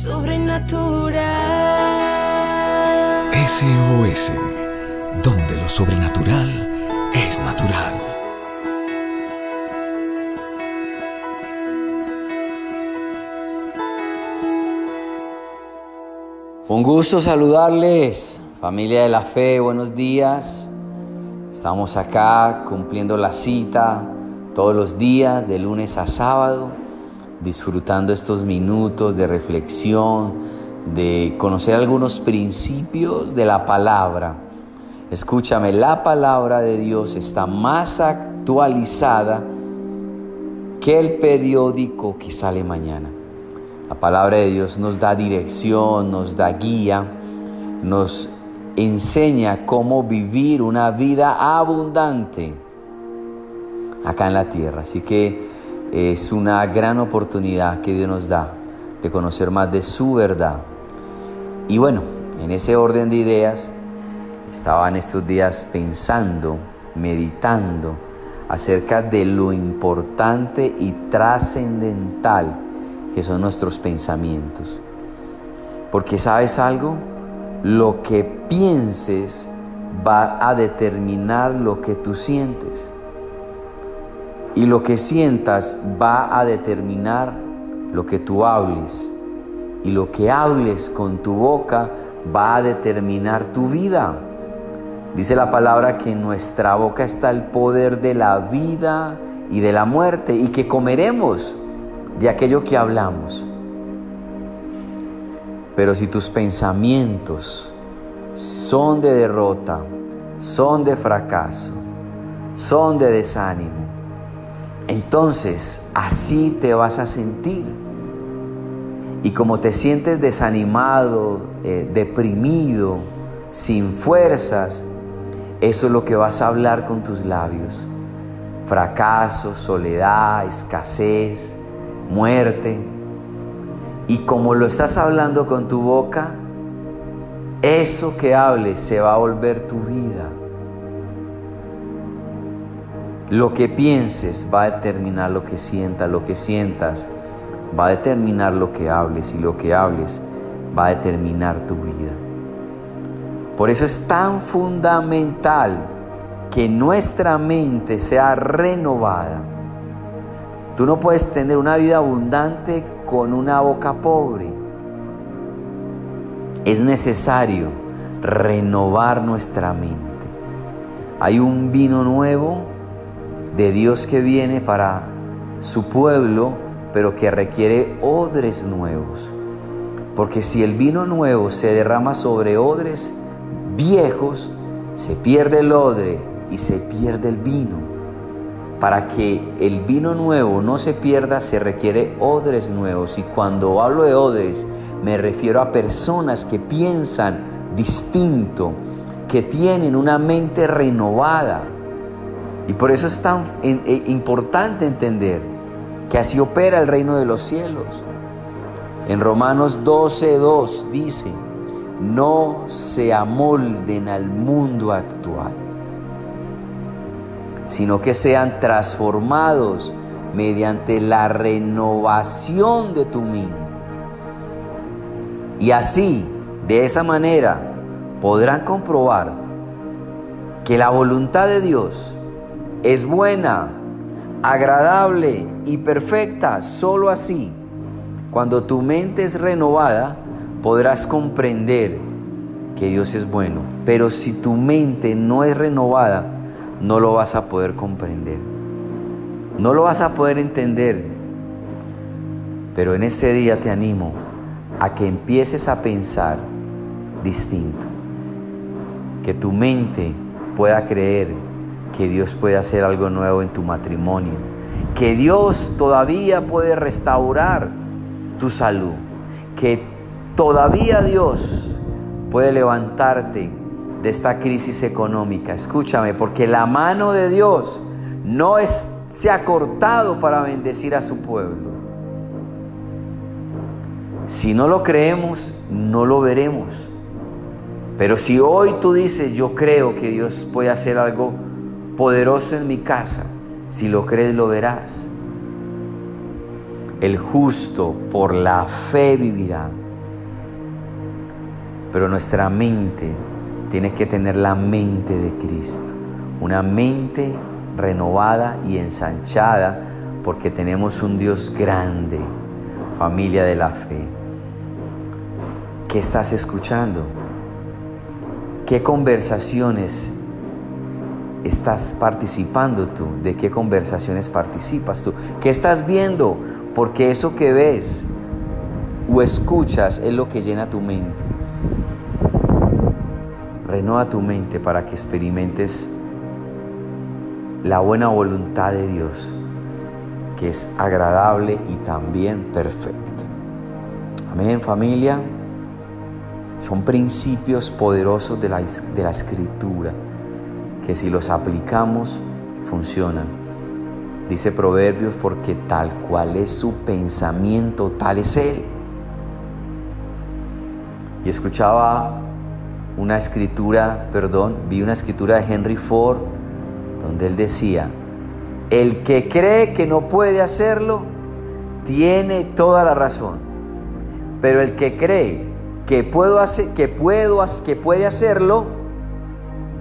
sobrenatural. SOS, donde lo sobrenatural es natural. Un gusto saludarles, familia de la fe, buenos días. Estamos acá cumpliendo la cita todos los días, de lunes a sábado, disfrutando estos minutos de reflexión, de conocer algunos principios de la palabra. Escúchame, la palabra de Dios está más actualizada que el periódico que sale mañana. La palabra de Dios nos da dirección, nos da guía, nos enseña cómo vivir una vida abundante acá en la tierra. Así que es una gran oportunidad que Dios nos da de conocer más de su verdad. Y bueno, en ese orden de ideas, estaba en estos días pensando, meditando acerca de lo importante y trascendental que son nuestros pensamientos. Porque sabes algo, lo que pienses va a determinar lo que tú sientes. Y lo que sientas va a determinar lo que tú hables. Y lo que hables con tu boca va a determinar tu vida. Dice la palabra que en nuestra boca está el poder de la vida y de la muerte y que comeremos de aquello que hablamos. Pero si tus pensamientos son de derrota, son de fracaso, son de desánimo, entonces así te vas a sentir. Y como te sientes desanimado, eh, deprimido, sin fuerzas, eso es lo que vas a hablar con tus labios. Fracaso, soledad, escasez, muerte. Y como lo estás hablando con tu boca, eso que hables se va a volver tu vida. Lo que pienses va a determinar lo que sientas, lo que sientas va a determinar lo que hables y lo que hables va a determinar tu vida. Por eso es tan fundamental que nuestra mente sea renovada Tú no puedes tener una vida abundante con una boca pobre. Es necesario renovar nuestra mente. Hay un vino nuevo de Dios que viene para su pueblo, pero que requiere odres nuevos. Porque si el vino nuevo se derrama sobre odres viejos, se pierde el odre y se pierde el vino. Para que el vino nuevo no se pierda se requiere odres nuevos y cuando hablo de odres me refiero a personas que piensan distinto, que tienen una mente renovada. Y por eso es tan eh, importante entender que así opera el reino de los cielos. En Romanos 12:2 dice, no se amolden al mundo actual sino que sean transformados mediante la renovación de tu mente. Y así, de esa manera, podrán comprobar que la voluntad de Dios es buena, agradable y perfecta. Solo así, cuando tu mente es renovada, podrás comprender que Dios es bueno. Pero si tu mente no es renovada, no lo vas a poder comprender. No lo vas a poder entender. Pero en este día te animo a que empieces a pensar distinto. Que tu mente pueda creer que Dios puede hacer algo nuevo en tu matrimonio. Que Dios todavía puede restaurar tu salud. Que todavía Dios puede levantarte de esta crisis económica. Escúchame, porque la mano de Dios no es, se ha cortado para bendecir a su pueblo. Si no lo creemos, no lo veremos. Pero si hoy tú dices, yo creo que Dios puede hacer algo poderoso en mi casa, si lo crees, lo verás. El justo por la fe vivirá. Pero nuestra mente tiene que tener la mente de Cristo, una mente renovada y ensanchada porque tenemos un Dios grande, familia de la fe. ¿Qué estás escuchando? ¿Qué conversaciones estás participando tú? ¿De qué conversaciones participas tú? ¿Qué estás viendo? Porque eso que ves o escuchas es lo que llena tu mente. Renueva tu mente para que experimentes la buena voluntad de Dios, que es agradable y también perfecta. Amén familia. Son principios poderosos de la, de la escritura que si los aplicamos funcionan. Dice Proverbios porque tal cual es su pensamiento, tal es él. Y escuchaba una escritura, perdón, vi una escritura de Henry Ford donde él decía, el que cree que no puede hacerlo, tiene toda la razón. Pero el que cree que puedo hacer, que puedo, que puede hacerlo,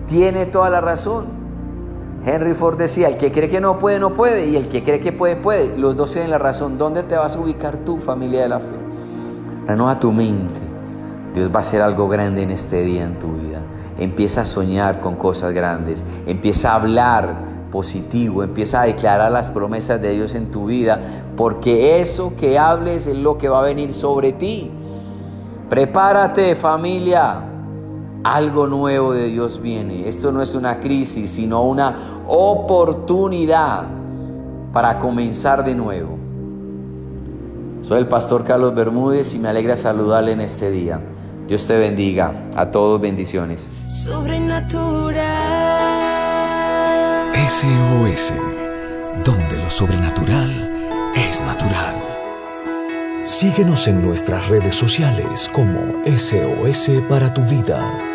tiene toda la razón. Henry Ford decía, el que cree que no puede, no puede, y el que cree que puede, puede. Los dos tienen la razón. ¿Dónde te vas a ubicar tú, familia de la fe? Renova tu mente. Dios va a hacer algo grande en este día en tu vida. Empieza a soñar con cosas grandes. Empieza a hablar positivo. Empieza a declarar las promesas de Dios en tu vida. Porque eso que hables es lo que va a venir sobre ti. Prepárate familia. Algo nuevo de Dios viene. Esto no es una crisis, sino una oportunidad para comenzar de nuevo. Soy el pastor Carlos Bermúdez y me alegra saludarle en este día. Dios te bendiga. A todos bendiciones. Sobrenatural. SOS, donde lo sobrenatural es natural. Síguenos en nuestras redes sociales como SOS para tu vida.